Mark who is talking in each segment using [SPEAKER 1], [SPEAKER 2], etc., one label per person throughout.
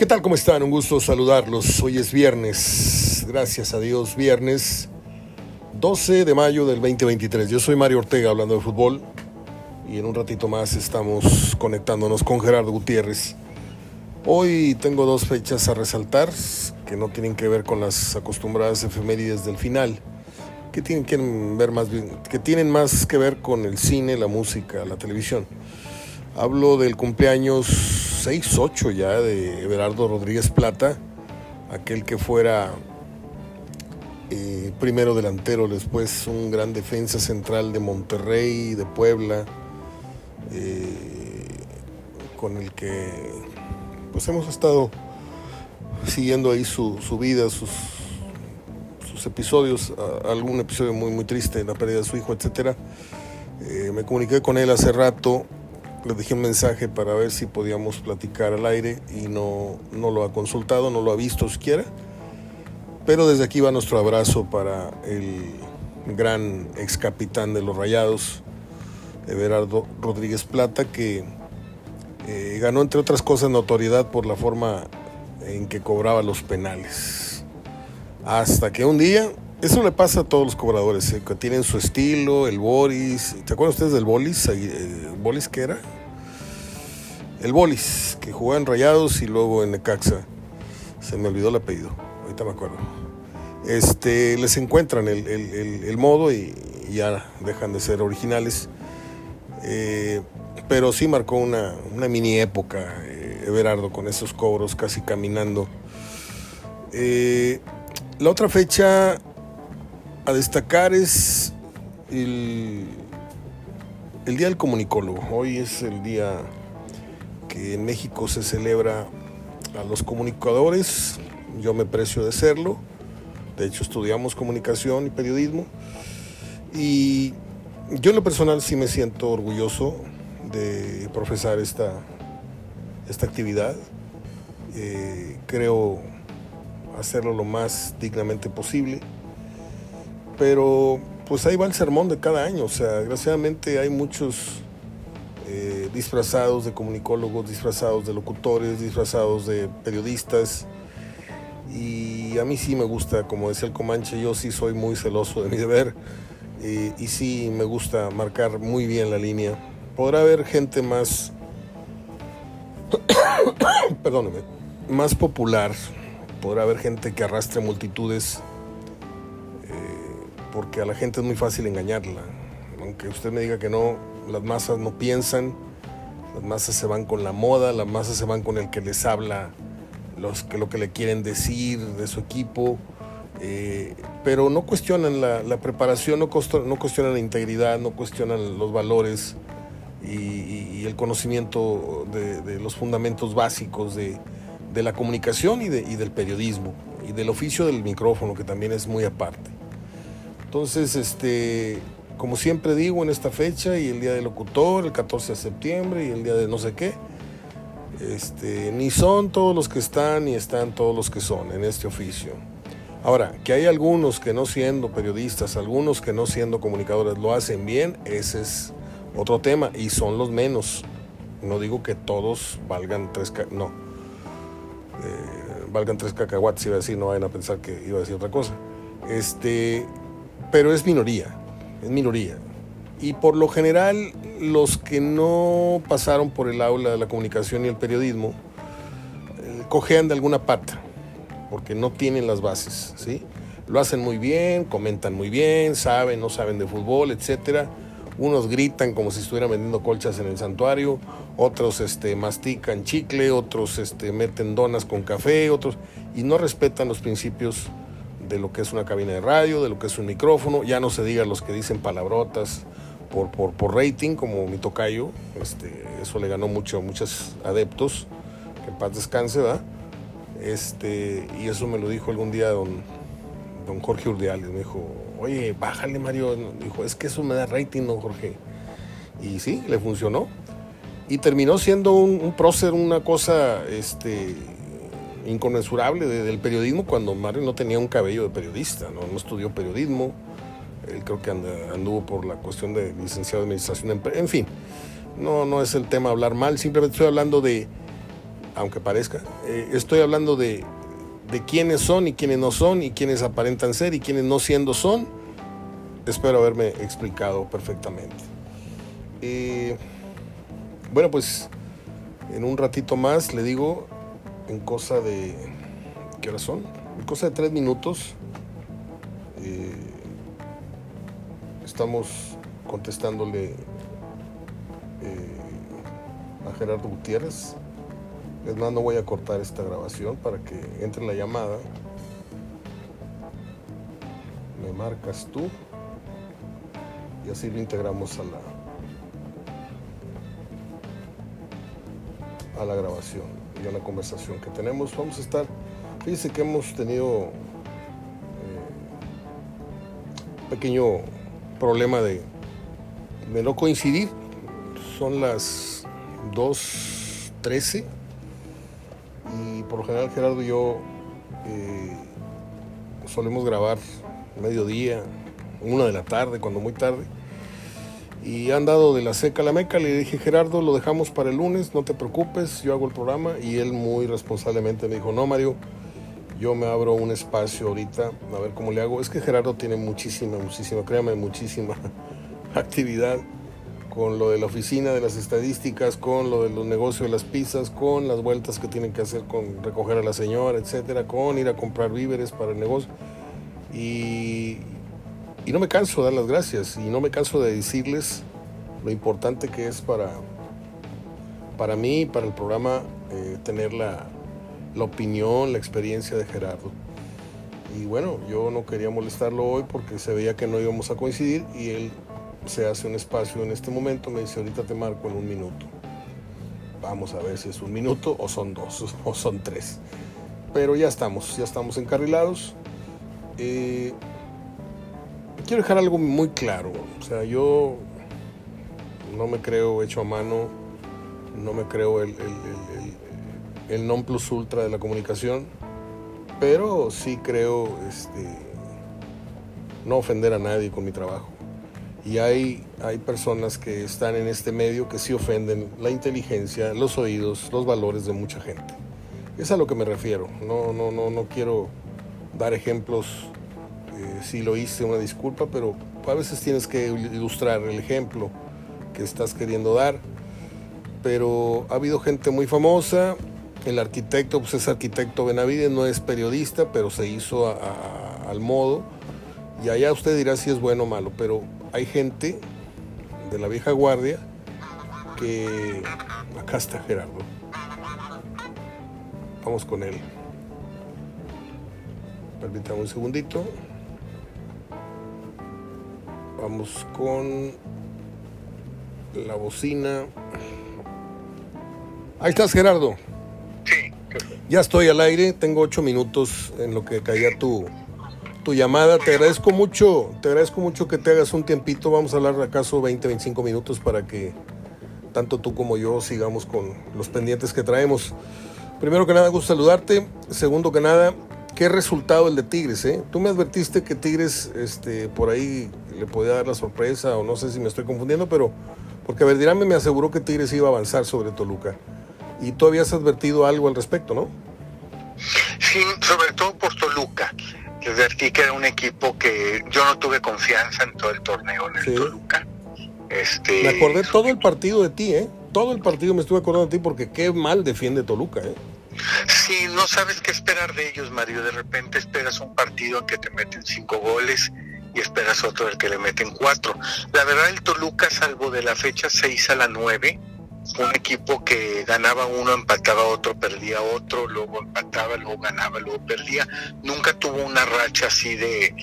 [SPEAKER 1] ¿Qué tal? ¿Cómo están? Un gusto saludarlos. Hoy es viernes, gracias a Dios, viernes 12 de mayo del 2023. Yo soy Mario Ortega hablando de fútbol y en un ratito más estamos conectándonos con Gerardo Gutiérrez. Hoy tengo dos fechas a resaltar que no tienen que ver con las acostumbradas efemérides del final, que tienen que ver más bien, que tienen más que ver con el cine, la música, la televisión. Hablo del cumpleaños 6-8 ya de Everardo Rodríguez Plata, aquel que fuera eh, primero delantero, después un gran defensa central de Monterrey, de Puebla, eh, con el que pues hemos estado siguiendo ahí su, vida, sus, sus episodios, algún episodio muy, muy triste, la pérdida de su hijo, etc. Eh, me comuniqué con él hace rato le dejé un mensaje para ver si podíamos platicar al aire y no, no lo ha consultado, no lo ha visto siquiera. Pero desde aquí va nuestro abrazo para el gran ex capitán de los Rayados, Everardo Rodríguez Plata, que eh, ganó entre otras cosas notoriedad por la forma en que cobraba los penales. Hasta que un día eso le pasa a todos los cobradores, eh, que tienen su estilo, el Boris. ¿Te acuerdan ustedes del Bolis? ¿El eh, Bolis qué era? El Bolis, que jugaba en Rayados y luego en Necaxa. Se me olvidó el apellido, ahorita me acuerdo. Este, les encuentran el, modo y, ya dejan de ser originales. Eh, pero sí marcó una, mini época, Everardo, con esos cobros casi caminando. la otra fecha a destacar es el, Día del Comunicólogo. Hoy es el día que en México se celebra a los comunicadores. Yo me precio de serlo. De hecho, estudiamos comunicación y periodismo. Y yo en lo personal sí me siento orgulloso de profesar esta, esta actividad. Eh, creo hacerlo lo más dignamente posible pero pues ahí va el sermón de cada año. O sea, desgraciadamente hay muchos eh, disfrazados de comunicólogos, disfrazados de locutores, disfrazados de periodistas. Y a mí sí me gusta, como decía el Comanche, yo sí soy muy celoso de mi deber. Eh, y sí me gusta marcar muy bien la línea. Podrá haber gente más, perdóneme, más popular. Podrá haber gente que arrastre multitudes porque a la gente es muy fácil engañarla. Aunque usted me diga que no, las masas no piensan, las masas se van con la moda, las masas se van con el que les habla los, que lo que le quieren decir de su equipo, eh, pero no cuestionan la, preparación, no, cuestionan la integridad, no cuestionan los valores y, el conocimiento de, los fundamentos básicos de, la comunicación y del periodismo y del oficio del micrófono, que también es muy aparte. Entonces, este, como siempre digo, en esta fecha y el día del locutor, el 14 de septiembre y el día de no sé qué, este, ni son todos los que están ni están todos los que son en este oficio. Ahora, que hay algunos que no siendo periodistas, algunos que no siendo comunicadores lo hacen bien, ese es otro tema y son los menos. No digo que todos valgan tres, no, eh, valgan tres cacahuates, iba a decir, no vayan a pensar que iba a decir otra cosa. Este, pero es minoría, es minoría. Y por lo general, los que no pasaron por el aula de la comunicación y el periodismo, eh, cojean de alguna pata, porque no tienen las bases, ¿sí? Lo hacen muy bien, comentan muy bien, saben, no saben de fútbol, etcétera. Unos gritan como si estuvieran vendiendo colchas en el santuario, otros este, mastican chicle, otros este, meten donas con café, otros y no respetan los principios de lo que es una cabina de radio, de lo que es un micrófono, ya no se diga los que dicen palabrotas por, por, por rating, como mi tocayo, este, eso le ganó mucho muchos adeptos, que paz descanse, ¿verdad? Este, y eso me lo dijo algún día don, don Jorge Urdiales, me dijo, oye, bájale Mario, dijo, es que eso me da rating, don Jorge. Y sí, le funcionó. Y terminó siendo un, un prócer, una cosa este, inconmensurable del periodismo cuando Mario no tenía un cabello de periodista, no, estudió periodismo, él creo que anduvo por la cuestión de licenciado de administración, en fin, no, no es el tema hablar mal, simplemente estoy hablando de, aunque parezca. Eh, estoy hablando de, de quiénes son y quiénes no son y quiénes aparentan ser y quiénes no siendo son. Espero haberme explicado perfectamente. Eh, bueno, pues en un ratito más le digo, en cosa de... ¿Qué hora son? En cosa de tres minutos. Eh, estamos contestándole a Gerardo Gutiérrez. Es más, no voy a cortar esta grabación para que entre la llamada. Me marcas tú y así lo integramos a la a la grabación y a la conversación que tenemos. Vamos a estar, fíjense que hemos tenido un eh, pequeño problema de, de no coincidir. Son las 2.13 y por lo general Gerardo y yo eh, solemos grabar mediodía, una de la tarde, cuando muy tarde. Y han dado de la seca a la meca. Le dije, Gerardo, lo dejamos para el lunes, no te preocupes, yo hago el programa. Y él muy responsablemente me dijo, no, Mario, yo me abro un espacio ahorita, a ver cómo le hago. Es que Gerardo tiene muchísima, muchísima, créame, muchísima actividad con lo de la oficina de las estadísticas, con lo de los negocios de las pizzas, con las vueltas que tienen que hacer con recoger a la señora, etcétera, con ir a comprar víveres para el negocio. Y, y no me canso de dar las gracias y no me canso de decirles lo importante que es para, para mí para el programa eh, tener la, la opinión, la experiencia de Gerardo. Y bueno, yo no quería molestarlo hoy porque se veía que no íbamos a coincidir y él se hace un espacio en este momento, me dice ahorita te marco en un minuto. Vamos a ver si es un minuto o son dos o son tres. Pero ya estamos, ya estamos encarrilados. Eh, quiero dejar algo muy claro. O sea, yo no me creo hecho a mano, no me creo el, non plus ultra de la comunicación, pero sí creo este, no ofender a nadie con mi trabajo. Y hay, hay personas que están en este medio que sí ofenden la inteligencia, los oídos, los valores de mucha gente. Es a lo que me refiero. No, no, no, no quiero dar ejemplos si lo hice, una disculpa, pero a veces tienes que ilustrar el ejemplo que estás queriendo dar. Pero ha habido gente muy famosa, el arquitecto, pues es arquitecto Benavides, no es periodista, pero se hizo al modo. Y allá usted dirá si es bueno o malo, pero hay gente de la vieja guardia que... Acá está Gerardo. Vamos con él. Permítame un segundito. Vamos con la bocina. Ahí estás, Gerardo.
[SPEAKER 2] Sí.
[SPEAKER 1] Ya estoy al aire, tengo ocho minutos en lo que caía tu, tu llamada. Te agradezco mucho, te agradezco mucho que te hagas un tiempito. Vamos a hablar acaso 20, 25 minutos para que tanto tú como yo sigamos con los pendientes que traemos. Primero que nada, gusto saludarte. Segundo que nada, qué resultado el de Tigres, ¿eh? Tú me advertiste que Tigres, este, por ahí le podía dar la sorpresa, o no sé si me estoy confundiendo, pero porque Verdirame me aseguró que Tigres iba a avanzar sobre Toluca. Y tú habías advertido algo al respecto, ¿no?
[SPEAKER 2] Sí, sobre todo por Toluca. Advertí que era un equipo que yo no tuve confianza en todo el torneo en el Toluca. Este...
[SPEAKER 1] Me acordé todo el partido de ti, ¿eh? Todo el partido me estuve acordando de ti porque qué mal defiende Toluca, ¿eh?
[SPEAKER 2] Sí, no sabes qué esperar de ellos, Mario. De repente esperas un partido en que te meten cinco goles y esperas otro en que le meten cuatro. La verdad, el Toluca, salvo de la fecha 6 a la 9, un equipo que ganaba uno, empataba otro, perdía otro, luego empataba, luego ganaba, luego perdía. Nunca tuvo una racha así de,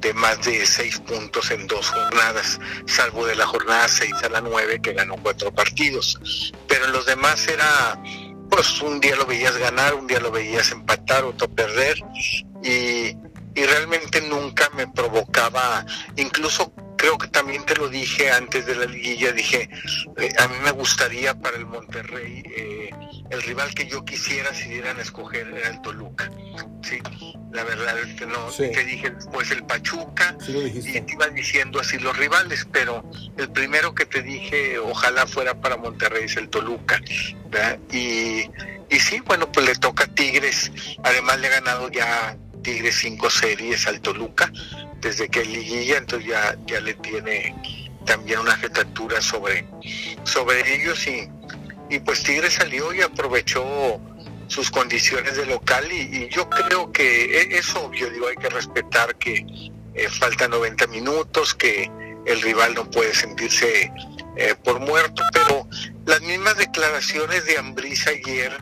[SPEAKER 2] de más de seis puntos en dos jornadas, salvo de la jornada 6 a la 9 que ganó cuatro partidos. Pero en los demás era pues un día lo veías ganar, un día lo veías empatar, otro perder y, realmente nunca me provocaba, incluso creo que también te lo dije antes de la liguilla, dije, eh, a mí me gustaría para el Monterrey, eh, el rival que yo quisiera si dieran a escoger era el Toluca, ¿sí? La verdad es que no, te dije después el Pachuca
[SPEAKER 1] y
[SPEAKER 2] te iba diciendo así los rivales, pero el primero que te dije ojalá fuera para Monterrey es el Toluca, Y, y sí, bueno, pues le toca a Tigres, además le ha ganado ya Tigres cinco series al Toluca desde que liguilla, entonces ya, ya le tiene también una jetatura sobre, sobre ellos y, y pues Tigres salió y aprovechó sus condiciones de local y, yo creo que e, es, obvio, digo, hay que respetar que eh, faltan 90 minutos, que el rival no puede sentirse eh, por muerto, pero las mismas declaraciones de Ambriz ayer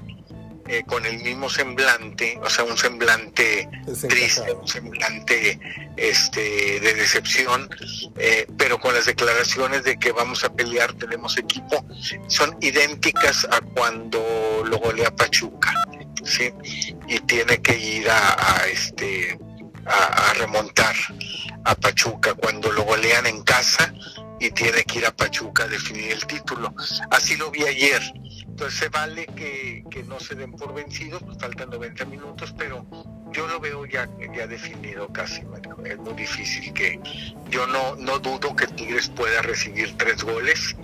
[SPEAKER 2] eh, con el mismo semblante, o sea, un semblante triste, un semblante este, de decepción, eh, pero con las declaraciones de que vamos a pelear, tenemos equipo, son idénticas a cuando lo golea Pachuca, ¿sí? Y tiene que ir a, este, a, a remontar a Pachuca cuando lo golean en casa y tiene que ir a Pachuca a definir el título. Así lo vi ayer entonces se vale que, no se den por vencidos, pues faltan 90 minutos, pero yo lo veo ya, ya definido casi, es muy difícil que yo no, no dudo que Tigres pueda recibir tres goles,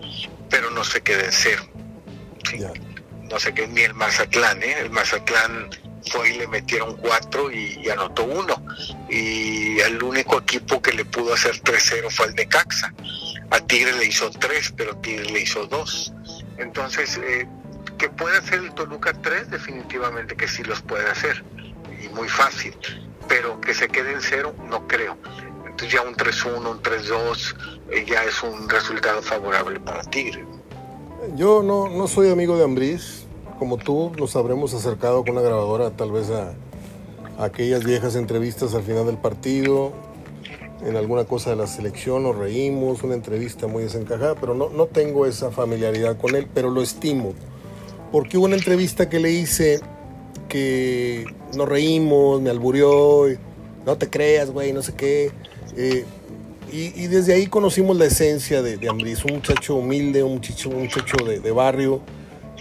[SPEAKER 2] pero no se quede en cero. No sé qué ni el Mazatlán, ¿eh? el Mazatlán fue y le metieron cuatro y, anotó uno. Y el único equipo que le pudo hacer 3-0 fue el de Caxa. A Tigres le hizo tres, pero Tigres le hizo dos. Entonces, eh, que puede hacer el Toluca 3, definitivamente que sí los puede hacer, y muy fácil, pero que se quede en cero, no creo. Entonces ya un 3-1, un 3-2, eh, ya es un resultado favorable para Tigre.
[SPEAKER 1] Yo no, no soy amigo de Ambriz, como tú nos habremos acercado con una grabadora tal vez a, aquellas viejas entrevistas al final del partido, en alguna cosa de la selección, nos reímos, una entrevista muy desencajada, pero no, no tengo esa familiaridad con él, pero lo estimo porque hubo una entrevista que le hice que nos reímos, me alburió, no te creas, güey, no sé qué. Eh, y, desde ahí conocimos la esencia de, de un muchacho humilde, un muchacho, un muchacho de, barrio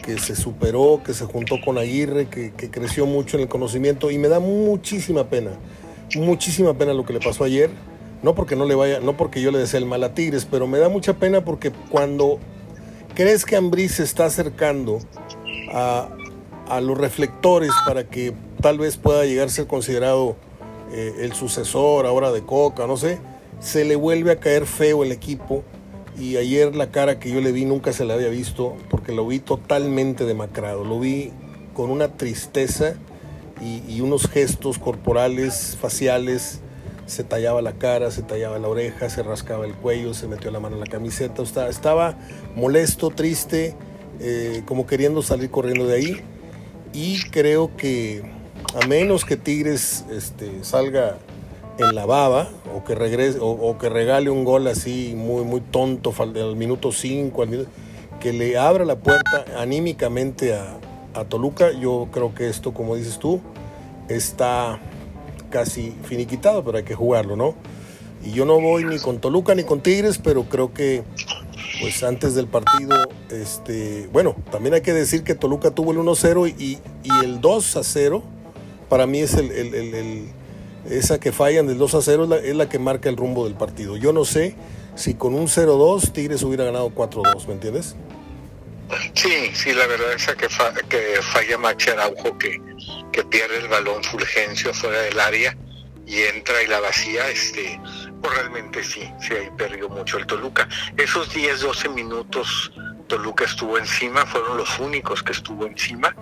[SPEAKER 1] que se superó, que se juntó con Aguirre, que, creció mucho en el conocimiento y me da muchísima pena, muchísima pena lo que le pasó ayer. No porque no le vaya, no porque yo le desee el mal a Tigres, pero me da mucha pena porque cuando crees que Ambris se está acercando a, los reflectores para que tal vez pueda llegar a ser considerado eh, el sucesor ahora de Coca, no sé, se le vuelve a caer feo el equipo y ayer la cara que yo le vi nunca se la había visto porque lo vi totalmente demacrado, lo vi con una tristeza y, unos gestos corporales, faciales, se tallaba la cara, se tallaba la oreja, se rascaba el cuello, se metió la mano en la camiseta, estaba molesto, triste eh, como queriendo salir corriendo de ahí. Y creo que a menos que Tigres este, salga en la baba o que regrese o, que regale un gol así muy muy tonto al minuto 5 que le abra la puerta anímicamente a, a, Toluca yo creo que esto como dices tú está casi finiquitado pero hay que jugarlo no y yo no voy ni con Toluca ni con Tigres pero creo que pues antes del partido, este, bueno, también hay que decir que Toluca tuvo el 1-0 y, el 2-0, para mí es el, esa que fallan del 2-0 es la, que marca el rumbo del partido. Yo no sé si con un 0-2 Tigres hubiera ganado 4-2, ¿me entiendes?
[SPEAKER 2] Sí, sí, la verdad es que, que falla Max Araujo, que, que pierde el balón Fulgencio fuera del área y entra y la vacía, este, pues realmente sí, sí ahí perdió mucho el Toluca. Esos 10, 12 minutos Toluca estuvo encima, fueron los únicos que estuvo encima.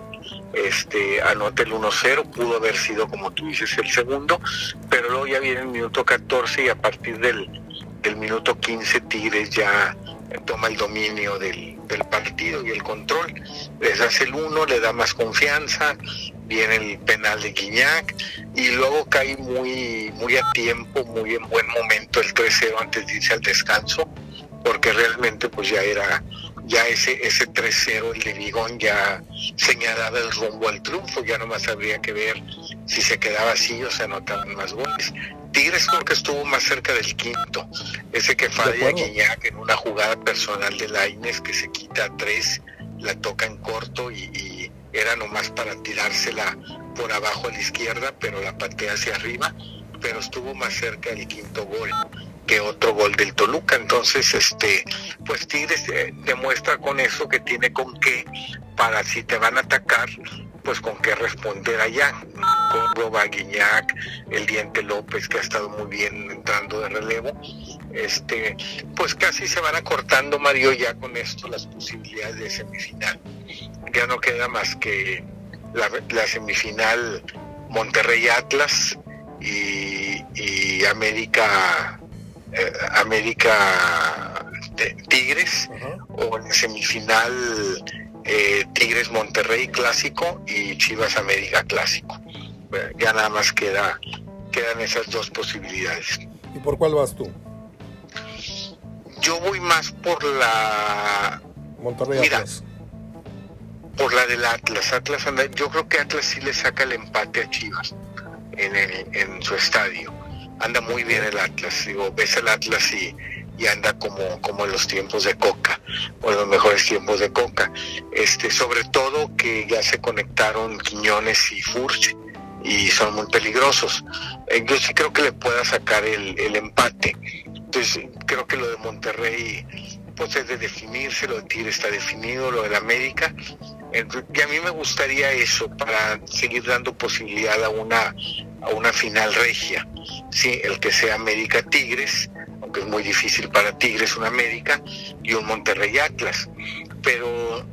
[SPEAKER 2] Este, anota el 1-0, pudo haber sido como tú dices el segundo, pero luego ya viene el minuto 14 y a partir del, del minuto 15 Tigres ya toma el dominio del, partido y el control. Les hace el 1, le da más confianza, viene el penal de Guiñac y luego cae muy, muy a tiempo, muy en buen momento el 3-0 antes de irse al descanso, porque realmente pues ya era ya ese, ese 3-0, el de Vigón, ya señalaba el rumbo al triunfo, ya nomás habría que ver si se quedaba así o se anotaban más goles. Tigres creo que estuvo más cerca del quinto, ese que falla Guiñac en una jugada personal de Laines que se quita a tres, la toca en corto y era nomás para tirársela por abajo a la izquierda, pero la patea hacia arriba, pero estuvo más cerca del quinto gol que otro gol del Toluca. Entonces, este, pues Tigres eh, demuestra con eso que tiene con qué para si te van a atacar, pues con qué responder allá. Córdoba, Guiñac, el Diente López, que ha estado muy bien entrando de relevo. Este, pues casi se van acortando, Mario, ya con esto las posibilidades de semifinal. Ya no queda más que la, semifinal Monterrey Atlas y, América eh, América Tigres o la semifinal eh, Tigres Monterrey clásico y Chivas América clásico. Ya nada más queda, quedan esas dos posibilidades.
[SPEAKER 1] ¿Y por cuál vas tú?
[SPEAKER 2] Yo voy más por la
[SPEAKER 1] Monterrey Atlas.
[SPEAKER 2] Por la del Atlas. Atlas anda, yo creo que Atlas sí le saca el empate a Chivas en, el, en su estadio. Anda muy bien el Atlas. Digo, ves el Atlas y y anda como, como en los tiempos de Coca, o en los mejores tiempos de Coca. Este, sobre todo que ya se conectaron Quiñones y Furch y son muy peligrosos. Eh, yo sí creo que le pueda sacar el, el empate. Entonces, creo que lo de Monterrey pues es de definirse, lo de Tigre está definido, lo de América. Y a mí me gustaría eso para seguir dando posibilidad a una, a una final regia. Sí, el que sea América Tigres, que es muy difícil para Tigres, un América y un Monterrey Atlas. Pero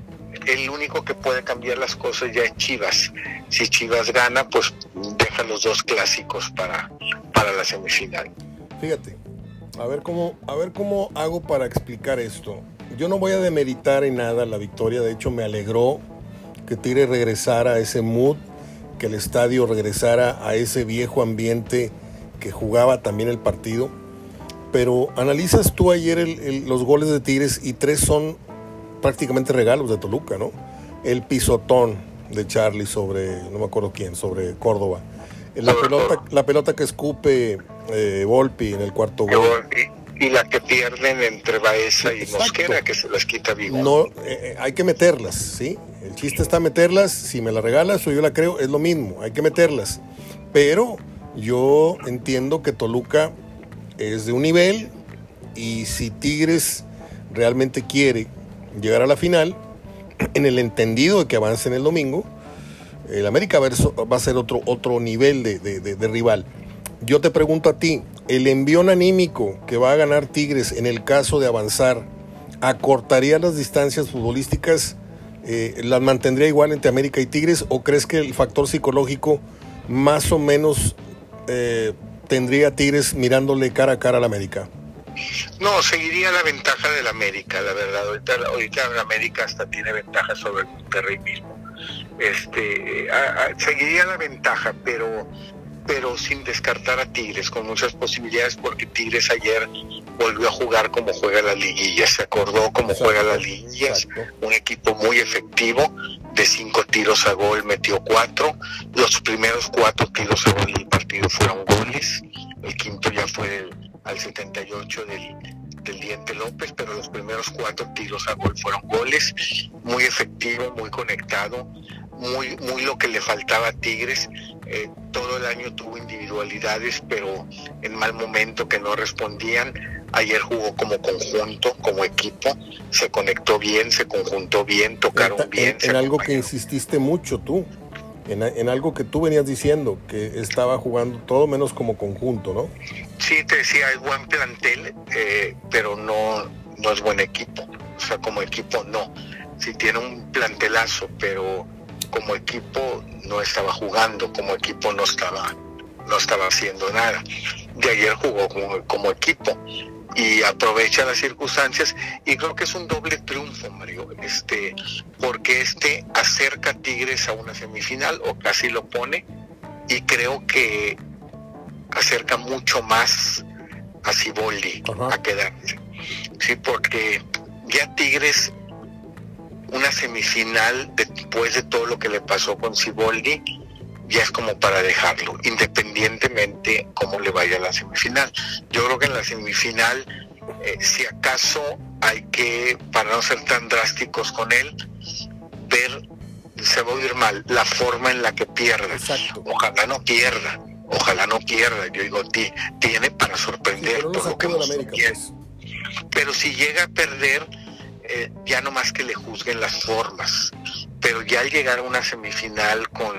[SPEAKER 2] el único que puede cambiar las cosas ya es Chivas. Si Chivas gana, pues deja los dos clásicos para, para la semifinal.
[SPEAKER 1] Fíjate, a ver cómo, a ver cómo hago para explicar esto. Yo no voy a demeritar en nada la victoria, de hecho me alegró que Tigre regresara a ese mood, que el estadio regresara a ese viejo ambiente que jugaba también el partido pero analizas tú ayer los goles de Tigres y tres son prácticamente regalos de Toluca, ¿no? El pisotón de Charlie sobre, no me acuerdo quién, sobre Córdoba. La pelota, la pelota que escupe eh, Volpi en el cuarto gol.
[SPEAKER 2] Y, la que pierden entre Baeza y Mosquera, que se las quita vivo.
[SPEAKER 1] No, eh, eh, hay que meterlas, ¿sí? El chiste está meterlas. Si me la regalas o yo la creo, es lo mismo. Hay que meterlas. Pero yo entiendo que Toluca es de un nivel y si Tigres realmente quiere llegar a la final, en el entendido de que avance en el domingo, el América va a ser otro, otro nivel de, rival. Yo te pregunto a ti, ¿el envión anímico que va a ganar Tigres en el caso de avanzar acortaría las distancias futbolísticas? Eh, ¿Las mantendría igual entre América y Tigres? ¿O crees que el factor psicológico más o menos eh, tendría Tigres mirándole cara a cara al América?
[SPEAKER 2] No, seguiría la ventaja del América, la verdad. Ahorita, ahorita el América hasta tiene ventaja sobre el Monterrey mismo. Este, seguiría la ventaja, pero pero sin descartar a Tigres, con muchas posibilidades, porque Tigres ayer volvió a jugar como juega la liguilla, se acordó cómo juega la liguilla, un equipo muy efectivo, de cinco tiros a gol metió cuatro, los primeros cuatro tiros a gol del partido fueron goles, el quinto ya fue al 78 del, del Diente López, pero los primeros cuatro tiros a gol fueron goles, muy efectivo, muy conectado, muy, muy lo que le faltaba a Tigres. Eh, todo el año tuvo individualidades, pero en mal momento que no respondían. Ayer jugó como conjunto, como equipo, se conectó bien, se conjuntó bien, tocaron bien.
[SPEAKER 1] En, algo que insististe mucho tú, en, algo que tú venías diciendo, que estaba jugando todo menos como conjunto, ¿no?
[SPEAKER 2] Sí, te decía, hay buen plantel, eh, pero no, no es buen equipo. O sea, como equipo no. Sí tiene un plantelazo, pero como equipo no estaba jugando, como equipo no estaba, no estaba haciendo nada. De ayer jugó como, equipo y aprovecha las circunstancias y creo que es un doble triunfo, Mario, este, porque este acerca a Tigres a una semifinal o casi lo pone y creo que acerca mucho más a Ciboldi a quedarse. Sí, porque ya Tigres una semifinal después de todo lo que le pasó con Siboldi ya es como para dejarlo, independientemente cómo le vaya a la semifinal. Yo creo que en la semifinal, eh, si acaso hay que, para no ser tan drásticos con él, ver se va a oír mal, la forma en la que pierda. Ojalá no pierda, ojalá no pierda. Yo digo, tiene para sorprender. Pues. pero, si llega a perder, eh, ya no más que le juzguen las formas. Pero ya al llegar a una semifinal con,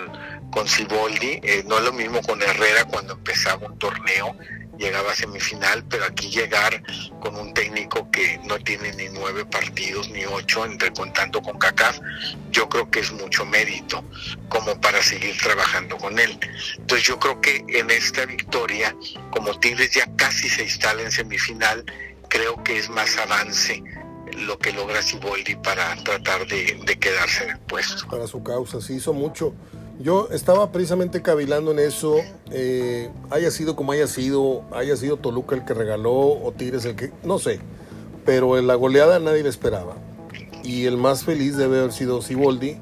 [SPEAKER 2] con Ciboldi, eh, no es lo mismo con Herrera cuando empezaba un torneo llegaba a semifinal, pero aquí llegar con un técnico que no tiene ni nueve partidos ni ocho, entre contando con CACAF, yo creo que es mucho mérito como para seguir trabajando con él. Entonces yo creo que en esta victoria, como Tigres ya casi se instala en semifinal, creo que es más avance lo que logra Siboldi para tratar de, quedarse en.
[SPEAKER 1] Para su causa, sí hizo mucho. Yo estaba precisamente cavilando en eso, eh, haya sido como haya sido, haya sido Toluca el que regaló o Tigres el que, no sé, pero en la goleada nadie le esperaba. Y el más feliz debe haber sido Siboldi,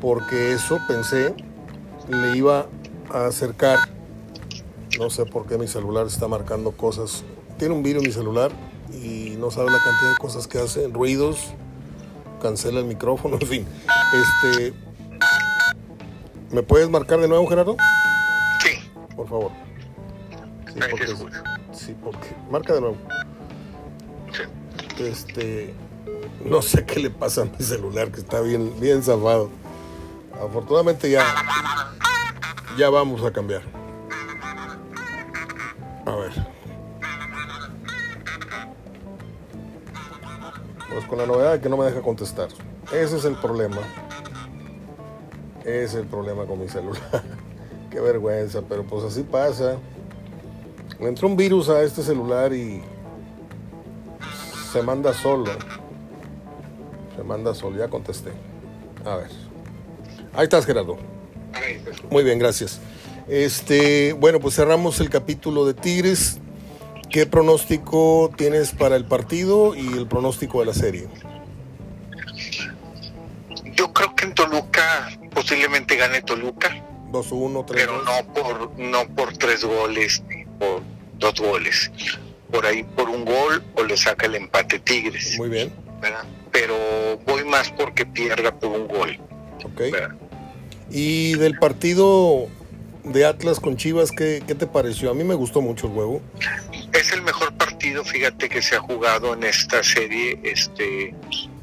[SPEAKER 1] porque eso pensé le iba a acercar, no sé por qué mi celular está marcando cosas, tiene un virus mi celular y no sabe la cantidad de cosas que hace, ruidos, cancela el micrófono, en fin. Este, ¿Me puedes marcar de nuevo, Gerardo?
[SPEAKER 2] Sí.
[SPEAKER 1] Por favor. Sí, porque, sí, porque. Marca de nuevo. Sí. Este. No sé qué le pasa a mi celular, que está bien, bien zafado. Afortunadamente ya. Ya vamos a cambiar. A ver. Pues con la novedad de que no me deja contestar. Ese es el problema. Ese es el problema con mi celular. Qué vergüenza, pero pues así pasa. Me entró un virus a este celular y se manda solo. Se manda solo, ya contesté. A ver. Ahí estás, Gerardo. Muy bien, gracias. Este, bueno, pues cerramos el capítulo de Tigres. ¿Qué pronóstico tienes para el partido y el pronóstico de la serie?
[SPEAKER 2] Yo creo que en Toluca posiblemente gane Toluca.
[SPEAKER 1] 2-1, 3
[SPEAKER 2] Pero no por, no por tres goles ni por dos goles. Por ahí por un gol o le saca el empate Tigres.
[SPEAKER 1] Muy bien.
[SPEAKER 2] Pero voy más porque pierda por un gol.
[SPEAKER 1] Ok. Y del partido de Atlas con Chivas, ¿qué, ¿qué, te pareció? A mí me gustó mucho el juego.
[SPEAKER 2] Es el mejor partido, fíjate, que se ha jugado en esta serie. Este,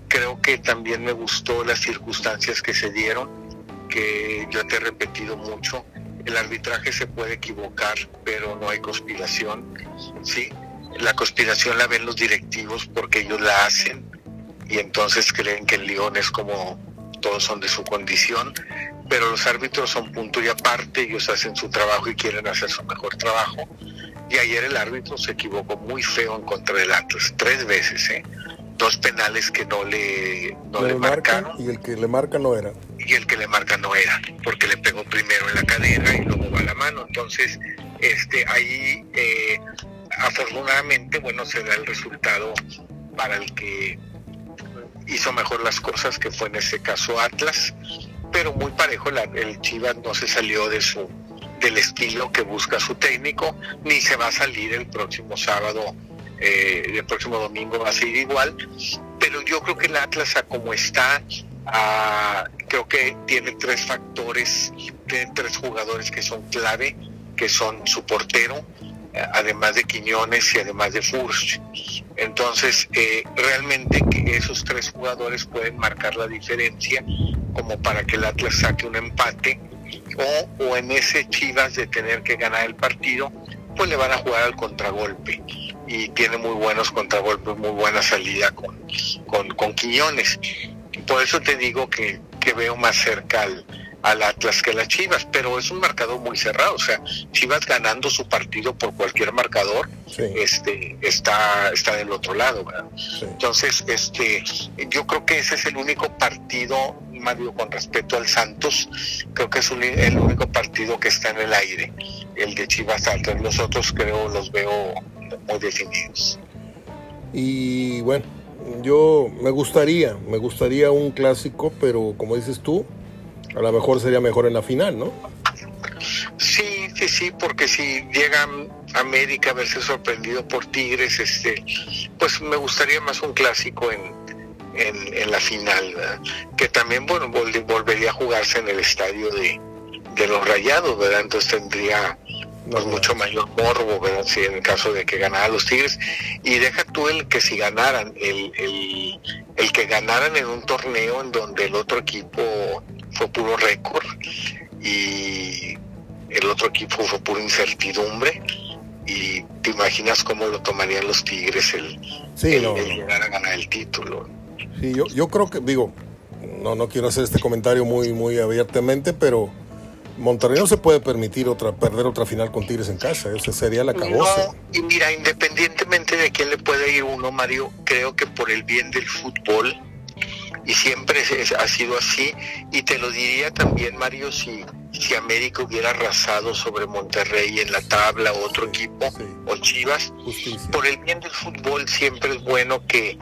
[SPEAKER 2] creo que también me gustó las circunstancias que se dieron que yo te he repetido mucho, el arbitraje se puede equivocar, pero no hay conspiración, ¿sí? La conspiración la ven los directivos porque ellos la hacen y entonces creen que el León es como todos son de su condición, pero los árbitros son punto y aparte, ellos hacen su trabajo y quieren hacer su mejor trabajo. Y ayer el árbitro se equivocó muy feo en contra del Atlas, tres veces, ¿eh? dos penales que no le, no le, marcaron.
[SPEAKER 1] Y el que le marca no era.
[SPEAKER 2] Y el que le marca no era, porque le pegó primero en la cadera y luego va a la mano. Entonces, este, ahí eh, afortunadamente, bueno, se da el resultado para el que hizo mejor las cosas, que fue en ese caso Atlas, pero muy parejo, el Chivas no se salió de su del estilo que busca su técnico, ni se va a salir el próximo sábado eh, el próximo domingo va a seguir igual, pero yo creo que el Atlas a como está, creo que tiene tres factores, tiene tres jugadores que son clave, que son su portero, además de Quiñones y además de Furch. Entonces, eh, realmente esos tres jugadores pueden marcar la diferencia como para que el Atlas saque un empate o, en ese Chivas de tener que ganar el partido, pues le van a jugar al contragolpe y tiene muy buenos contragolpes, muy buena salida con, con, con Quiñones. Por eso te digo que, que veo más cerca al, al Atlas que las Chivas, pero es un marcador muy cerrado, o sea, Chivas ganando su partido por cualquier marcador, este está está del otro lado, ¿verdad? Entonces, este yo creo que ese es el único partido, Mario, con respecto al Santos, creo que es el único partido que está en el aire, el de Chivas Altas, los otros creo los veo muy definidos.
[SPEAKER 1] Y bueno, yo me gustaría, me gustaría un clásico, pero como dices tú, a lo mejor sería mejor en la final, ¿no?
[SPEAKER 2] Sí, sí, sí, porque si llega América a verse sorprendido por Tigres, este, pues me gustaría más un clásico en, en, la final, que también bueno volvería a jugarse en el estadio de, de los Rayados, ¿verdad? Entonces tendría pues, mucho mayor morbo, ¿verdad? Si en el caso de que ganaran los Tigres. Y deja tú el que si ganaran, el, el, el que ganaran en un torneo en donde el otro equipo fue puro récord y el otro equipo fue pura incertidumbre. Y te imaginas cómo lo tomarían los Tigres el, llegar a ganar el título.
[SPEAKER 1] Sí, yo, yo creo que, digo, no, no quiero hacer este comentario muy, muy abiertamente, pero Monterrey no se puede permitir otra perder otra final con Tigres en casa, ese sería la cabeza.
[SPEAKER 2] y mira, independientemente de quién le puede ir uno, Mario, creo que por el bien del fútbol, y siempre ha sido así, y te lo diría también, Mario, si, si América hubiera arrasado sobre Monterrey en la tabla, otro equipo, o Chivas, por el bien del fútbol siempre es bueno que,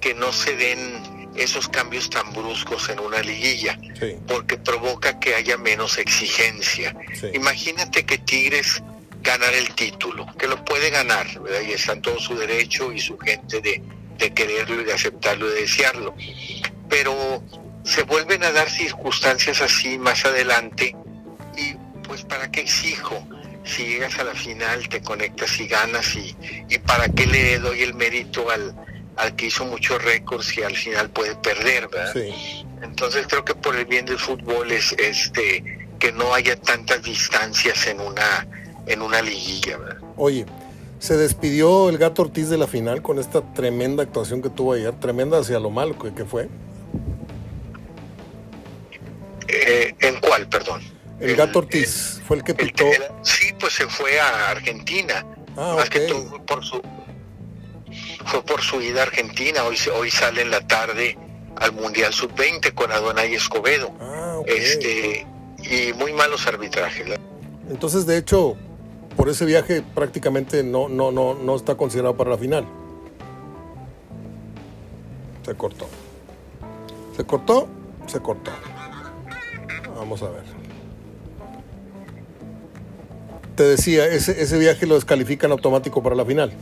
[SPEAKER 2] que no se den esos cambios tan bruscos en una liguilla, porque provoca que haya menos exigencia. Imagínate que Tigres ganar el título, que lo puede ganar, y está en todo su derecho y su gente de, de quererlo y de aceptarlo y de desearlo. Pero se vuelven a dar circunstancias así más adelante y pues para qué exijo si llegas a la final te conectas y ganas y, y para qué le doy el mérito al, al que hizo muchos récords y al final puede perder, ¿verdad? Entonces creo que por el bien del fútbol es este que no haya tantas distancias en una en una liguilla, ¿verdad?
[SPEAKER 1] Oye, se despidió el Gato Ortiz de la final con esta tremenda actuación que tuvo ayer, tremenda hacia lo malo que, fue.
[SPEAKER 2] Eh, ¿En cuál, perdón?
[SPEAKER 1] El, Gato Ortiz fue el que pitó.
[SPEAKER 2] sí, pues se fue a Argentina. Ah, más que todo por su fue por su ida a Argentina, hoy, hoy sale en la tarde al Mundial Sub-20 con Adonai Escobedo. Ah, este, y muy malos arbitrajes.
[SPEAKER 1] Entonces, de hecho, por ese viaje prácticamente no, no, no, no está considerado para la final. Se cortó. Se cortó, se cortó. Vamos a ver. Te decía, ese, ese viaje lo descalifican automático para la final.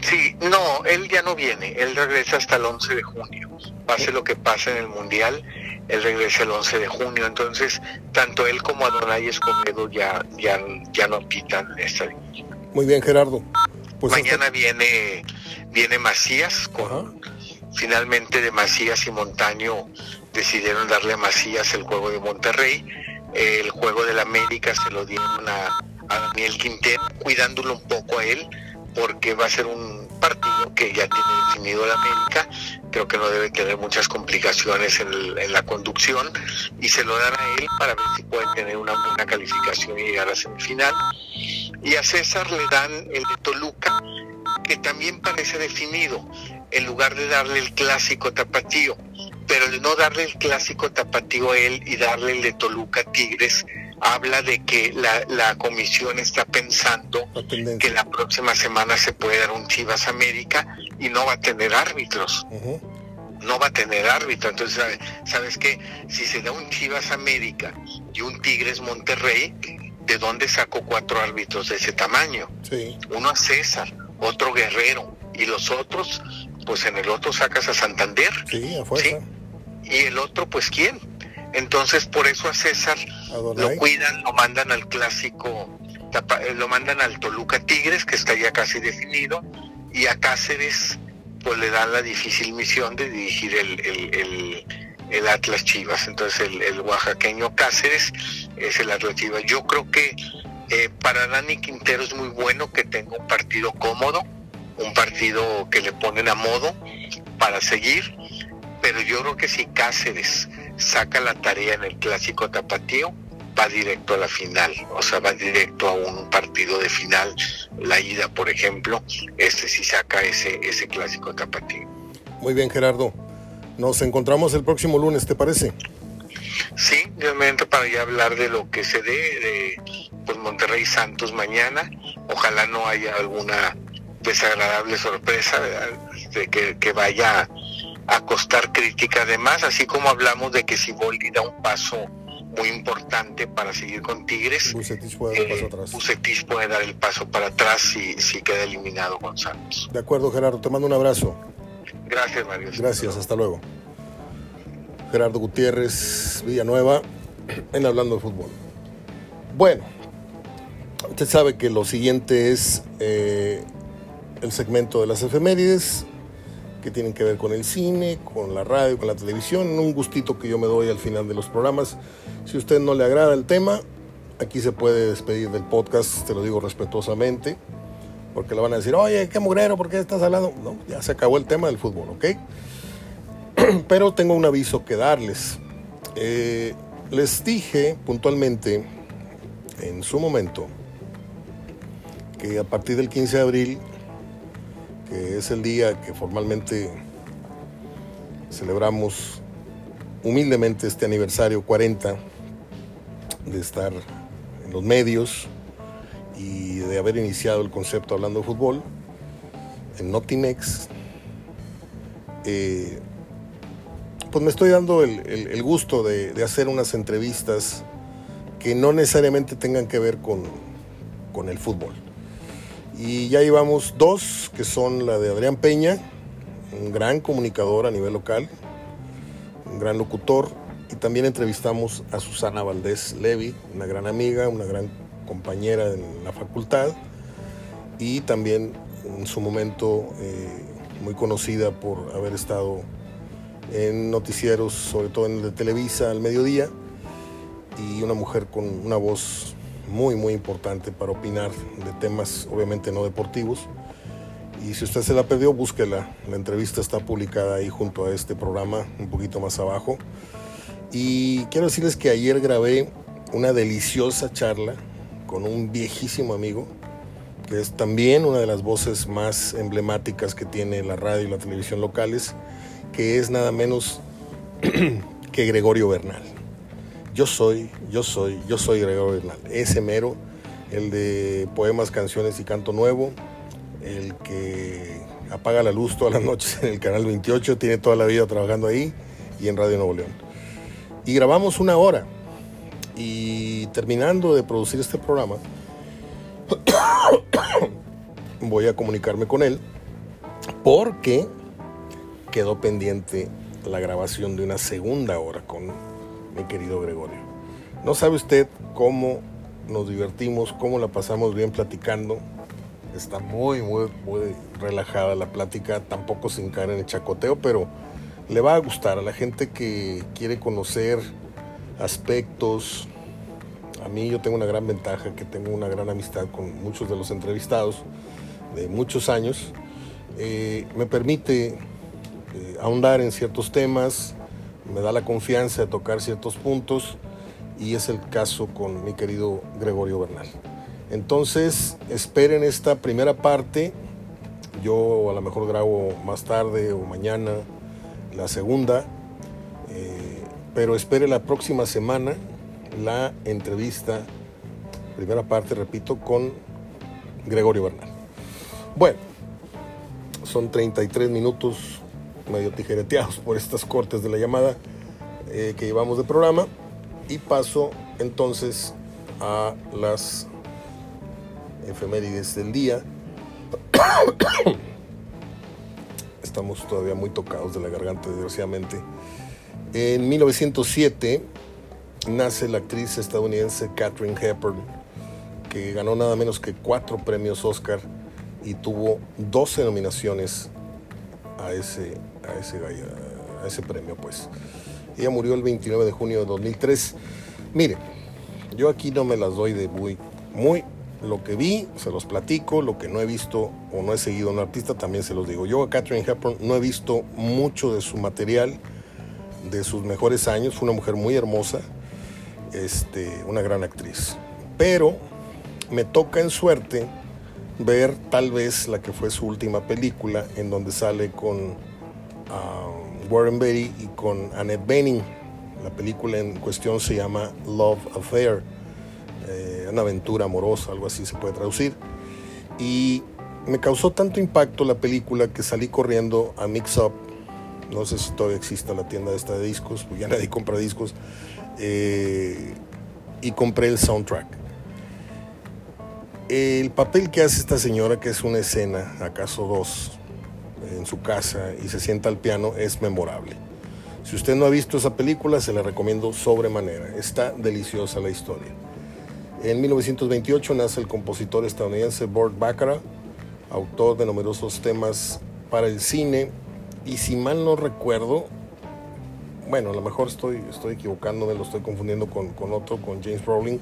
[SPEAKER 2] Sí, no, él ya no viene, él regresa hasta el 11 de junio. Pase lo que pase en el Mundial, él regresa el 11 de junio. Entonces, tanto él como Adonai Escobedo ya, ya, ya no pitan esta
[SPEAKER 1] Muy bien, Gerardo.
[SPEAKER 2] Pues Mañana viene, viene Macías, con, finalmente de Macías y Montaño decidieron darle a Macías el juego de Monterrey. El juego del América se lo dieron a, Daniel Quintero, cuidándolo un poco a él porque va a ser un partido que ya tiene definido la América, creo que no debe tener muchas complicaciones en, la conducción y se lo dan a él para ver si puede tener una buena calificación y llegar a semifinal. Y a César le dan el de Toluca, que también parece definido, en lugar de darle el clásico tapatío, pero de no darle el clásico tapatío a él y darle el de Toluca Tigres, habla de que la, comisión está pensando que la próxima semana se puede dar un Chivas América y no va a tener árbitros. No va a tener árbitro. Entonces, ¿sabes qué? Si se da un Chivas América y un Tigres Monterrey, ¿de dónde saco cuatro árbitros de ese tamaño? Uno a César, otro Guerrero, y los otros, pues en el otro sacas a Santander.
[SPEAKER 1] Sí, a fuerza.
[SPEAKER 2] Y el otro, pues ¿quién? Entonces, por eso a César lo cuidan, lo mandan al clásico, eh, lo mandan al Toluca Tigres, que está ya casi definido, y a Cáceres, pues le dan la difícil misión de dirigir el, el, Atlas Chivas. Entonces, el, oaxaqueño Cáceres es el Atlas Chivas. Yo creo que eh, para Dani Quintero es muy bueno que tenga un partido cómodo, un partido que le ponen a modo para seguir, yo creo que si Cáceres saca la tarea en el clásico tapatío, va directo a la final, o sea, va directo a un partido de final, la ida, por ejemplo, este sí saca ese, ese clásico tapatío.
[SPEAKER 1] Muy bien, Gerardo. Nos encontramos el próximo lunes, ¿te parece?
[SPEAKER 2] Sí, realmente para ya hablar de lo que se dé de pues, Monterrey Santos mañana. Ojalá no haya alguna desagradable sorpresa de que, que vaya a costar crítica además, así como hablamos de que si Boldi da un paso muy importante para seguir con Tigres,
[SPEAKER 1] Bucetich puede dar paso atrás.
[SPEAKER 2] Bucetich puede dar el paso para atrás si, si queda eliminado Santos.
[SPEAKER 1] De acuerdo, Gerardo, te mando un abrazo.
[SPEAKER 2] Gracias, Mario.
[SPEAKER 1] Gracias, hasta luego. Gerardo Gutiérrez, Villanueva, en Hablando de Fútbol. Bueno, usted sabe que lo siguiente es eh, el segmento de las efemérides, que tienen que ver con el cine, con la radio, con la televisión, un gustito que yo me doy al final de los programas. Si a usted no le agrada el tema, aquí se puede despedir del podcast, te lo digo respetuosamente, porque le van a decir, oye, qué mugrero, ¿por qué estás hablando? No, ya se acabó el tema del fútbol, ¿ok? Pero tengo un aviso que darles. Eh, les dije puntualmente en su momento que a partir del 15 de abril que es el día que formalmente celebramos humildemente este aniversario 40 de estar en los medios y de haber iniciado el concepto hablando de fútbol en Notinex. Eh, pues me estoy dando el, gusto de, hacer unas entrevistas que no necesariamente tengan que ver con el fútbol. Y ya llevamos dos, que son la de Adrián Peña, un gran comunicador a nivel local, un gran locutor, y también entrevistamos a Susana Valdés Levi, una gran amiga, una gran compañera en la facultad, y también en su momento eh, muy conocida por haber estado en noticieros, sobre todo en el de Televisa al mediodía, y una mujer con una voz muy, muy importante para opinar de temas obviamente no deportivos. Y si usted se la perdió, búsquela. La entrevista está publicada ahí junto a este programa, un poquito más abajo. Y quiero decirles que ayer grabé una deliciosa charla con un viejísimo amigo, que es también una de las voces más emblemáticas que tiene la radio y la televisión locales, que es nada menos que Gregorio Bernal. Yo soy, yo soy, yo soy Gregorio Bernal. Ese mero, el de poemas, canciones y canto nuevo, el que apaga la luz todas las noches en el canal 28, tiene toda la vida trabajando ahí y en Radio Nuevo León. Y grabamos una hora. Y terminando de producir este programa, voy a comunicarme con él porque quedó pendiente la grabación de una segunda hora con mi querido Gregorio. No sabe usted cómo nos divertimos, cómo la pasamos bien platicando. Está muy, muy, muy relajada la plática, tampoco sin caer en el chacoteo, pero le va a gustar a la gente que quiere conocer aspectos. A mí yo tengo una gran ventaja, que tengo una gran amistad con muchos de los entrevistados de muchos años. Eh, me permite eh, ahondar en ciertos temas, me da la confianza de tocar ciertos puntos y es el caso con mi querido Gregorio Bernal. Entonces, esperen esta primera parte. Yo a lo mejor grabo más tarde o mañana la segunda, eh, pero espere la próxima semana la entrevista, primera parte, repito, con Gregorio Bernal. Bueno, son 33 minutos medio tijereteados por estas cortes de la llamada eh, que llevamos de programa. Y paso entonces a las efemérides del día. Estamos todavía muy tocados de la garganta, desgraciadamente. En 1907 nace la actriz estadounidense Katherine Hepburn, que ganó nada menos que cuatro premios Oscar y tuvo 12 nominaciones a ese, a ese, a ese premio, pues. Ella murió el 29 de junio de 2003. Mire, yo aquí no me las doy de muy, muy, lo que vi, se los platico, lo que no he visto o no he seguido a un artista, también se los digo. Yo a Catherine Hepburn no he visto mucho de su material, de sus mejores años, fue una mujer muy hermosa, este, una gran actriz. Pero me toca en suerte ver tal vez la que fue su última película, en donde sale con Warren Beatty y con Annette Bening. La película en cuestión se llama Love Affair, eh, una aventura amorosa, algo así se puede traducir. Y me causó tanto impacto la película que salí corriendo a Mix Up. No sé si todavía existe la tienda esta de discos, pues ya nadie compra discos. Eh, y compré el soundtrack el papel que hace esta señora, que es una escena, acaso dos, en su casa y se sienta al piano es memorable. Si usted no ha visto esa película, se la recomiendo sobremanera. Está deliciosa la historia. En 1928 nace el compositor estadounidense Burt Bacharach, autor de numerosos temas para el cine. Y si mal no recuerdo, bueno, a lo mejor estoy, estoy equivocándome, lo estoy confundiendo con, con otro, con James Rowling,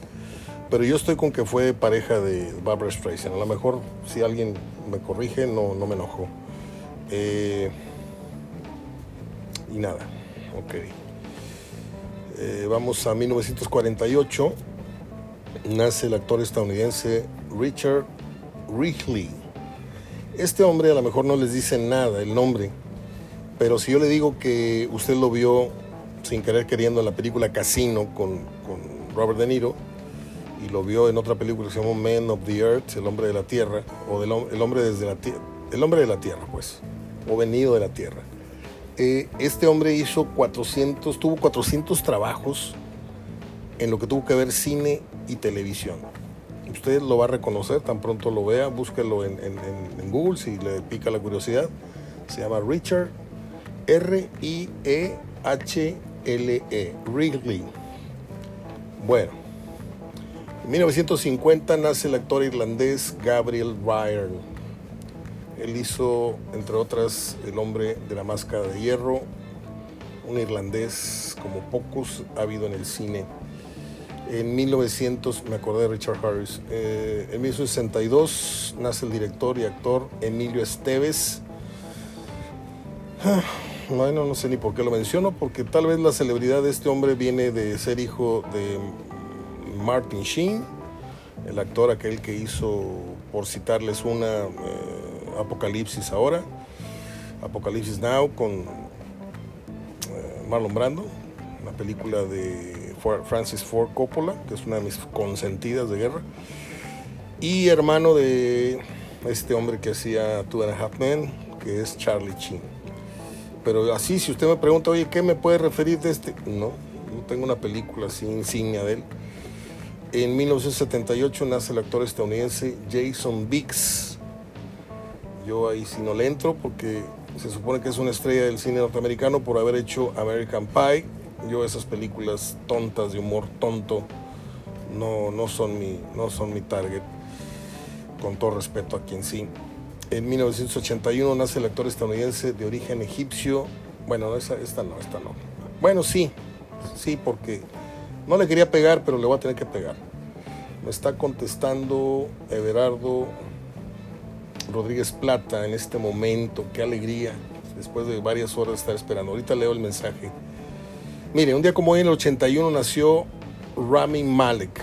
[SPEAKER 1] pero yo estoy con que fue pareja de Barbara Streisand. A lo mejor si alguien me corrige, no, no me enojo. Eh, y nada, ok. Eh, vamos a 1948. Nace el actor estadounidense Richard Wrigley. Este hombre a lo mejor no les dice nada el nombre, pero si yo le digo que usted lo vio sin querer queriendo en la película Casino con, con Robert De Niro, y lo vio en otra película que se llamó Man of the Earth, el hombre de la tierra, o el hombre desde la tierra, el hombre de la tierra, pues, o venido de la tierra. Eh, este hombre hizo 400, tuvo 400 trabajos en lo que tuvo que ver cine y televisión. Usted lo va a reconocer tan pronto lo vea, búsquelo en, Google si le pica la curiosidad. Se llama Richard R-I-E-H-L-E, -E, Wrigley. Bueno, en 1950 nace el actor irlandés Gabriel Byrne. Él hizo, entre otras, El hombre de la máscara de hierro, un irlandés como pocos ha habido en el cine. En 1900, me acordé de Richard Harris, eh, en 1962 nace el director y actor Emilio Esteves. Bueno, no sé ni por qué lo menciono, porque tal vez la celebridad de este hombre viene de ser hijo de Martin Sheen, el actor aquel que hizo, por citarles una, eh, Apocalipsis ahora, Apocalipsis Now con eh, Marlon Brando, una película de Francis Ford Coppola, que es una de mis consentidas de guerra, y hermano de este hombre que hacía Two and a Half Men, que es Charlie Sheen. Pero así, si usted me pregunta, oye, ¿qué me puede referir de este? No, no tengo una película así insignia de él. En 1978 nace el actor estadounidense Jason Biggs. Yo ahí sí no le entro porque se supone que es una estrella del cine norteamericano por haber hecho American Pie. Yo esas películas tontas de humor tonto no, no, son, mi, no son mi target, con todo respeto a quien sí. En 1981 nace el actor estadounidense de origen egipcio. Bueno, esa, esta no, esta no. Bueno, sí, sí, porque no le quería pegar, pero le voy a tener que pegar. Me está contestando Everardo Rodríguez Plata en este momento. Qué alegría. Después de varias horas de estar esperando. Ahorita leo el mensaje. Mire, un día como hoy en el 81 nació Rami Malek,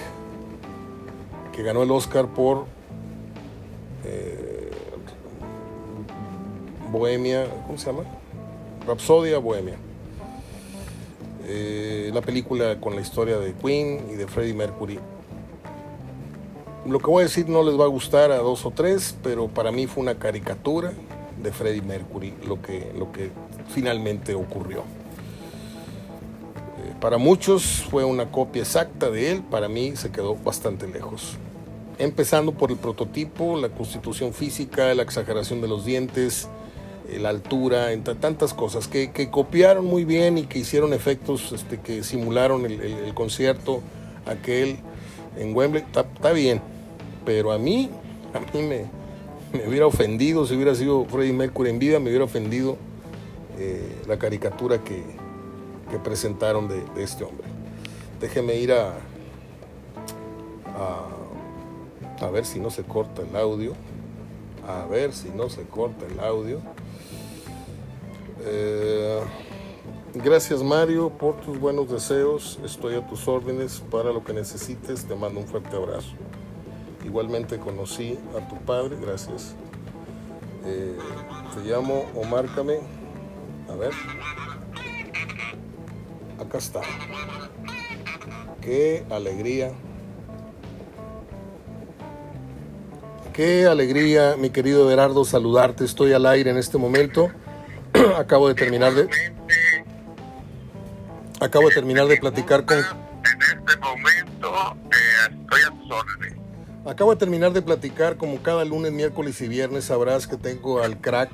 [SPEAKER 1] que ganó el Oscar por eh, Bohemia, ¿cómo se llama? Rapsodia Bohemia. Eh, la película con la historia de Queen y de Freddie Mercury. Lo que voy a decir no les va a gustar a dos o tres, pero para mí fue una caricatura de Freddie Mercury lo que, lo que finalmente ocurrió. Eh, para muchos fue una copia exacta de él, para mí se quedó bastante lejos. Empezando por el prototipo, la constitución física, la exageración de los dientes, eh, la altura, entre tantas cosas, que, copiaron muy bien y que hicieron efectos este, que simularon el concierto aquel en Wembley, está bien, pero a mí, a mí me, me, hubiera ofendido, si hubiera sido Freddie Mercury en vida, me hubiera ofendido eh, la caricatura que, que presentaron de, este hombre. Déjeme ir a, a, a ver si no se corta el audio, a ver si no se corta el audio. Eh, gracias Mario por tus buenos deseos. Estoy a tus órdenes para lo que necesites. Te mando un fuerte abrazo. Igualmente conocí a tu padre. Gracias. Eh, te llamo o márcame. A ver. Acá está. Qué alegría. Qué alegría, mi querido Gerardo, saludarte. Estoy al aire en este momento. acabo de terminar de acabo de terminar de platicar con
[SPEAKER 2] en este momento eh, estoy a tus órdenes
[SPEAKER 1] acabo de terminar de platicar como cada lunes miércoles y viernes sabrás que tengo al crack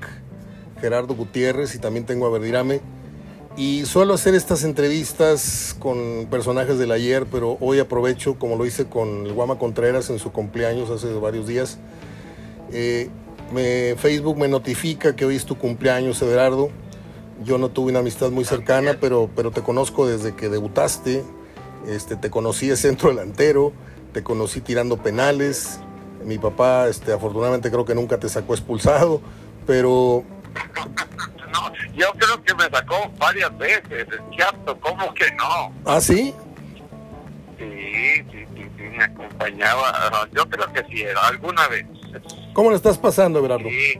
[SPEAKER 1] Gerardo Gutiérrez y también tengo a Verdirame. Y suelo hacer estas entrevistas con personajes del ayer, pero hoy aprovecho, como lo hice con el Guama Contreras en su cumpleaños hace varios días. Eh, me, Facebook me notifica que hoy es tu cumpleaños, Everardo. Yo no tuve una amistad muy cercana, pero, pero te conozco desde que debutaste. Este, te conocí de centro delantero, te conocí tirando penales. Mi papá, este, afortunadamente, creo que nunca te sacó expulsado, pero
[SPEAKER 3] yo creo que me sacó varias veces, cierto, ¿cómo que no?
[SPEAKER 1] ¿Ah, sí?
[SPEAKER 3] Sí, sí, sí, sí, me acompañaba, yo creo que sí, alguna vez.
[SPEAKER 1] ¿Cómo le estás pasando, Everardo?
[SPEAKER 3] Sí,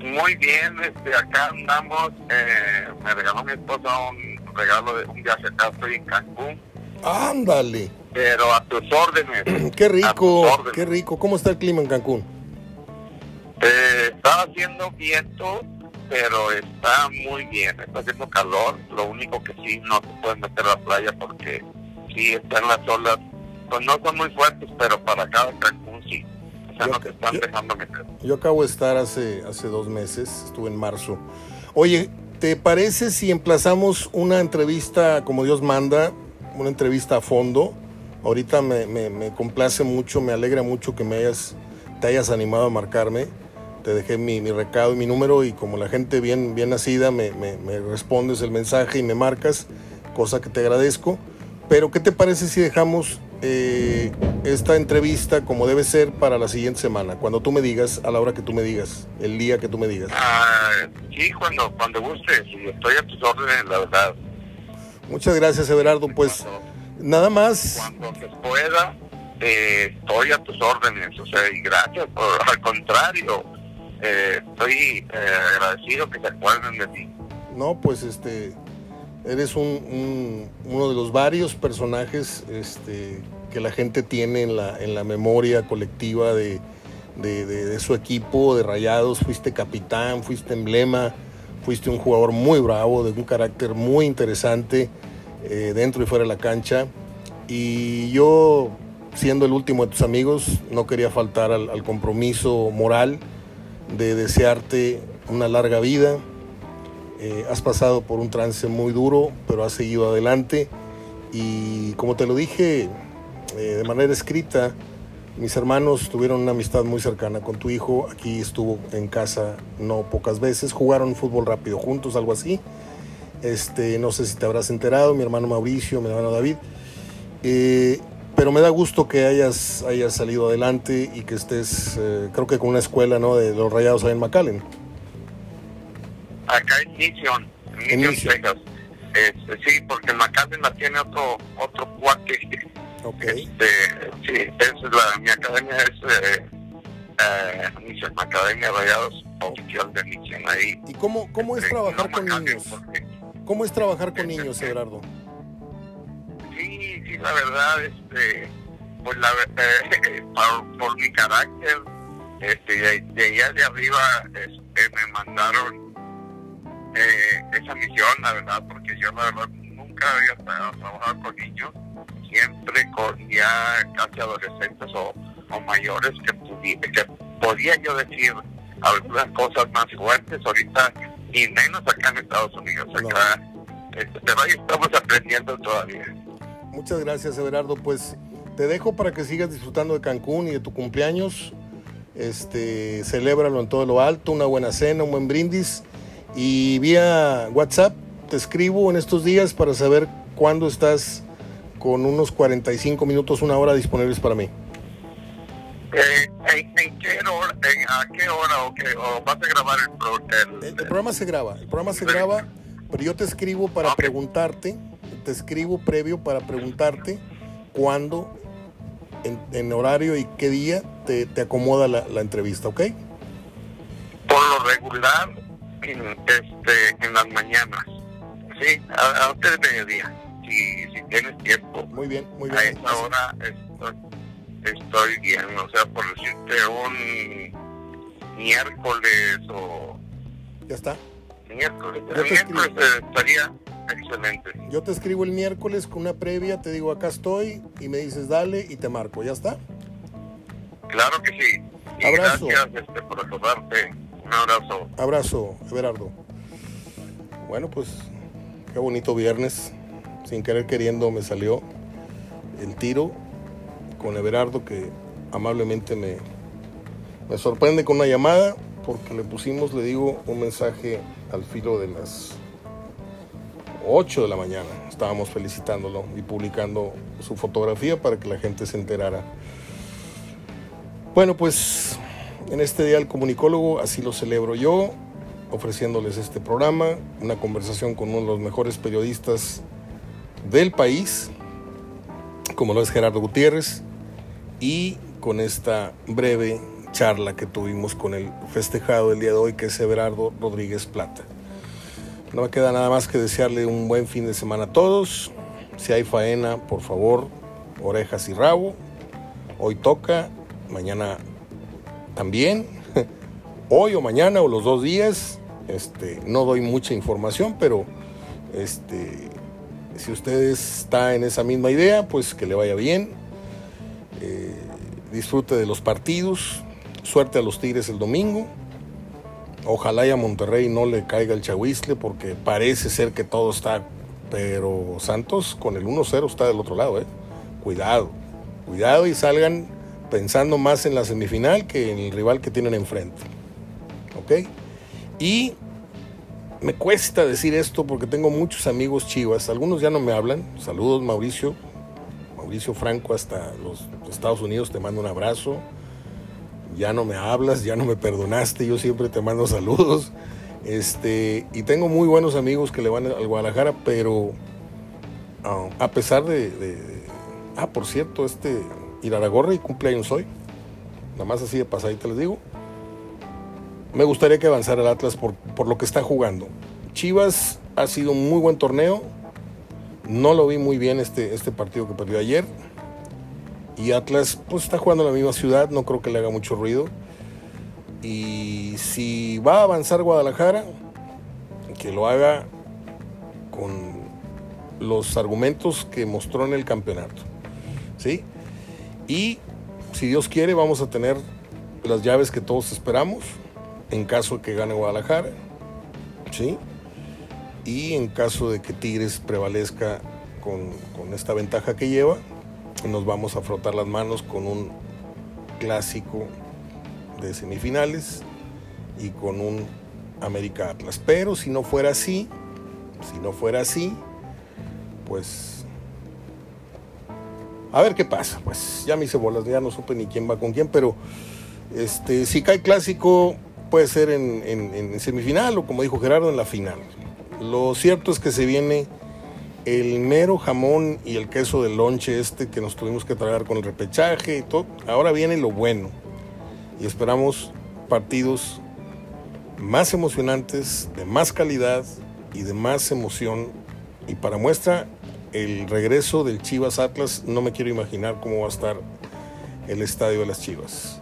[SPEAKER 3] muy bien, este, acá andamos, eh, me regaló mi esposa un regalo de un viaje acá, estoy en Cancún.
[SPEAKER 1] Ándale.
[SPEAKER 3] Pero a tus órdenes.
[SPEAKER 1] qué rico, qué rico. ¿Cómo está el clima en Cancún?
[SPEAKER 3] Eh, está haciendo viento pero está muy bien, está haciendo calor, lo único que sí no te pueden meter a la playa porque sí están las olas, pues no son muy fuertes, pero para cada Cancún sí, o sea, no te están dejando meter.
[SPEAKER 1] Yo acabo de estar hace, hace dos meses, estuve en marzo. Oye, ¿te parece si emplazamos una entrevista como Dios manda, una entrevista a fondo? Ahorita me, me, me complace mucho, me alegra mucho que me hayas, te hayas animado a marcarme te dejé mi, recado y mi número y como la gente bien, bien nacida me, respondes el mensaje y me marcas, cosa que te agradezco. Pero ¿qué te parece si dejamos eh, esta entrevista como debe ser para la siguiente semana? Cuando tú me digas, a la hora que tú me digas, el día que tú me digas.
[SPEAKER 3] Ah, sí, cuando, cuando gustes, estoy a tus órdenes, la verdad.
[SPEAKER 1] Muchas gracias, Everardo. Pues nada más.
[SPEAKER 3] Cuando se pueda, eh, estoy a tus órdenes. O sea, y gracias, por, al contrario eh, estoy eh, agradecido que se acuerden de ti.
[SPEAKER 1] No, pues este, eres un, uno de los varios personajes este, que la gente tiene en la, en la memoria colectiva de, de, su equipo, de Rayados. Fuiste capitán, fuiste emblema, fuiste un jugador muy bravo, de un carácter muy interesante eh, dentro y fuera de la cancha. Y yo, siendo el último de tus amigos, no quería faltar al, al compromiso moral de desearte una larga vida. Eh, has pasado por un trance muy duro, pero has seguido adelante. Y como te lo dije eh, de manera escrita, mis hermanos tuvieron una amistad muy cercana con tu hijo. Aquí estuvo en casa no pocas veces. Jugaron fútbol rápido juntos, algo así. Este, no sé si te habrás enterado, mi hermano Mauricio, mi hermano David. Eh, pero me da gusto que hayas, hayas salido adelante y que estés, eh, creo que con una escuela ¿no? de los rayados ahí en McAllen.
[SPEAKER 3] Acá en Mission, en Mission, Texas. Este, sí, porque en McAllen la tiene otro, otro cuate.
[SPEAKER 1] Okay.
[SPEAKER 3] Este, sí, es la, mi academia es eh, eh, Academia Rayados Oficial de Mission. Ahí,
[SPEAKER 1] ¿Y cómo, cómo es este, trabajar con niños? ¿Cómo es trabajar con este, niños, Everardo?
[SPEAKER 3] sí, sí, la verdad, este, pues la, eh, por, mi carácter, este, de, allá de arriba este, me mandaron eh, esa misión, la verdad, porque yo la verdad nunca había trabajado con niños, siempre con ya casi adolescentes o, mayores que, que podía yo decir algunas cosas más fuertes ahorita y menos acá en Estados Unidos acá este, pero ahí estamos aprendiendo todavía
[SPEAKER 1] Muchas gracias, Everardo. Pues te dejo para que sigas disfrutando de Cancún y de tu cumpleaños. Este, celébralo en todo lo alto, una buena cena, un buen brindis. Y vía WhatsApp te escribo en estos días para saber cuándo estás con unos 45 minutos, una hora disponibles para mí.
[SPEAKER 3] Eh, ¿en, qué hora, ¿A qué hora o, vas a grabar el,
[SPEAKER 1] el, el, programa? se graba, el programa se graba, pero yo te escribo para preguntarte te escribo previo para preguntarte cuándo, en, horario y qué día te, acomoda la, entrevista, ¿ok?
[SPEAKER 3] Por lo regular, en, este, en las mañanas, ¿sí? Antes de mediodía, si, si tienes tiempo.
[SPEAKER 1] Muy bien, muy bien.
[SPEAKER 3] A esa hora estoy, estoy bien, o sea, por decirte un miércoles o...
[SPEAKER 1] Ya está.
[SPEAKER 3] Miércoles, el miércoles estaría Excelente.
[SPEAKER 1] Yo te escribo el miércoles con una previa, te digo acá estoy y me dices dale y te marco, ¿ya está?
[SPEAKER 3] Claro que sí.
[SPEAKER 1] Abrazo.
[SPEAKER 3] Gracias este, por acordarte.
[SPEAKER 2] Un abrazo.
[SPEAKER 1] Abrazo, Everardo. Bueno, pues qué bonito viernes. Sin querer queriendo me salió el tiro con Everardo que amablemente me, me sorprende con una llamada porque le pusimos, le digo, un mensaje al filo de las 8 de la mañana. Estábamos felicitándolo y publicando su fotografía para que la gente se enterara. Bueno, pues en este día el comunicólogo así lo celebro yo, ofreciéndoles este programa, una conversación con uno de los mejores periodistas del país, como lo es Gerardo Gutiérrez, y con esta breve charla que tuvimos con el festejado el día de hoy, que es Everardo Rodríguez Plata. No me queda nada más que desearle un buen fin de semana a todos. Si hay faena, por favor, orejas y rabo. Hoy toca, mañana también. Hoy o mañana o los dos días. Este, no doy mucha información, pero este, si usted está en esa misma idea, pues que le vaya bien. Eh, disfrute de los partidos. Suerte a los Tigres el domingo. Ojalá y a Monterrey no le caiga el chahuizle porque parece ser que todo está. Pero Santos con el 1-0 está del otro lado, ¿eh? Cuidado, cuidado y salgan pensando más en la semifinal que en el rival que tienen enfrente. ¿Ok? Y me cuesta decir esto porque tengo muchos amigos chivas. Algunos ya no me hablan. Saludos, Mauricio. Mauricio Franco hasta los Estados Unidos. Te mando un abrazo ya no me hablas, ya no me perdonaste, yo siempre te mando saludos. Este, y tengo muy buenos amigos que le van al Guadalajara, pero ah, a pesar de, Ah, por cierto, este y cumpleaños hoy. Nada más así de pasadita les digo. Me gustaría que avanzara el Atlas por, por lo que está jugando. Chivas ha sido un muy buen torneo. No lo vi muy bien este, este partido que perdió ayer y Atlas pues está jugando en la misma ciudad, no creo que le haga mucho ruido. Y si va a avanzar Guadalajara, que lo haga con los argumentos que mostró en el campeonato. ¿Sí? Y si Dios quiere, vamos a tener las llaves que todos esperamos en caso de que gane Guadalajara. ¿Sí? Y en caso de que Tigres prevalezca con, esta ventaja que lleva, nos vamos a frotar las manos con un clásico de semifinales y con un América Atlas. Pero si no fuera así, si no fuera así, pues a ver qué pasa. Pues ya me hice bolas, ya no supe ni quién va con quién, pero este, si cae clásico puede ser en, semifinal o como dijo Gerardo, en la final. Lo cierto es que se viene el mero jamón y el queso del lonche este que nos tuvimos que tragar con el repechaje y todo. Ahora viene lo bueno. Y esperamos partidos más emocionantes, de más calidad y de más emoción. Y para muestra, el regreso del Chivas Atlas, no me quiero imaginar cómo va a estar el estadio de las Chivas.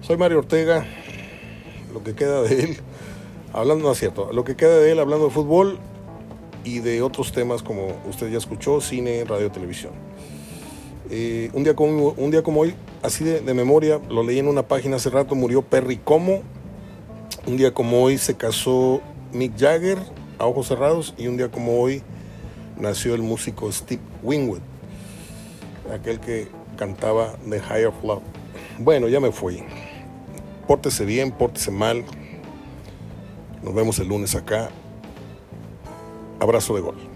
[SPEAKER 1] Soy Mario Ortega, lo que queda de él, hablando, no es cierto, lo que queda de él hablando de fútbol, y de otros temas como usted ya escuchó, cine, radio, televisión. Eh, un, día como, un día como hoy, así de, memoria, lo leí en una página hace rato, murió Perry Como. Un día como hoy se casó Mick Jagger a ojos cerrados y un día como hoy nació el músico Steve Winwood, aquel que cantaba The Higher Love. Bueno, ya me fui. Pórtese bien, pórtese mal. Nos vemos el lunes acá Abrazo de gol.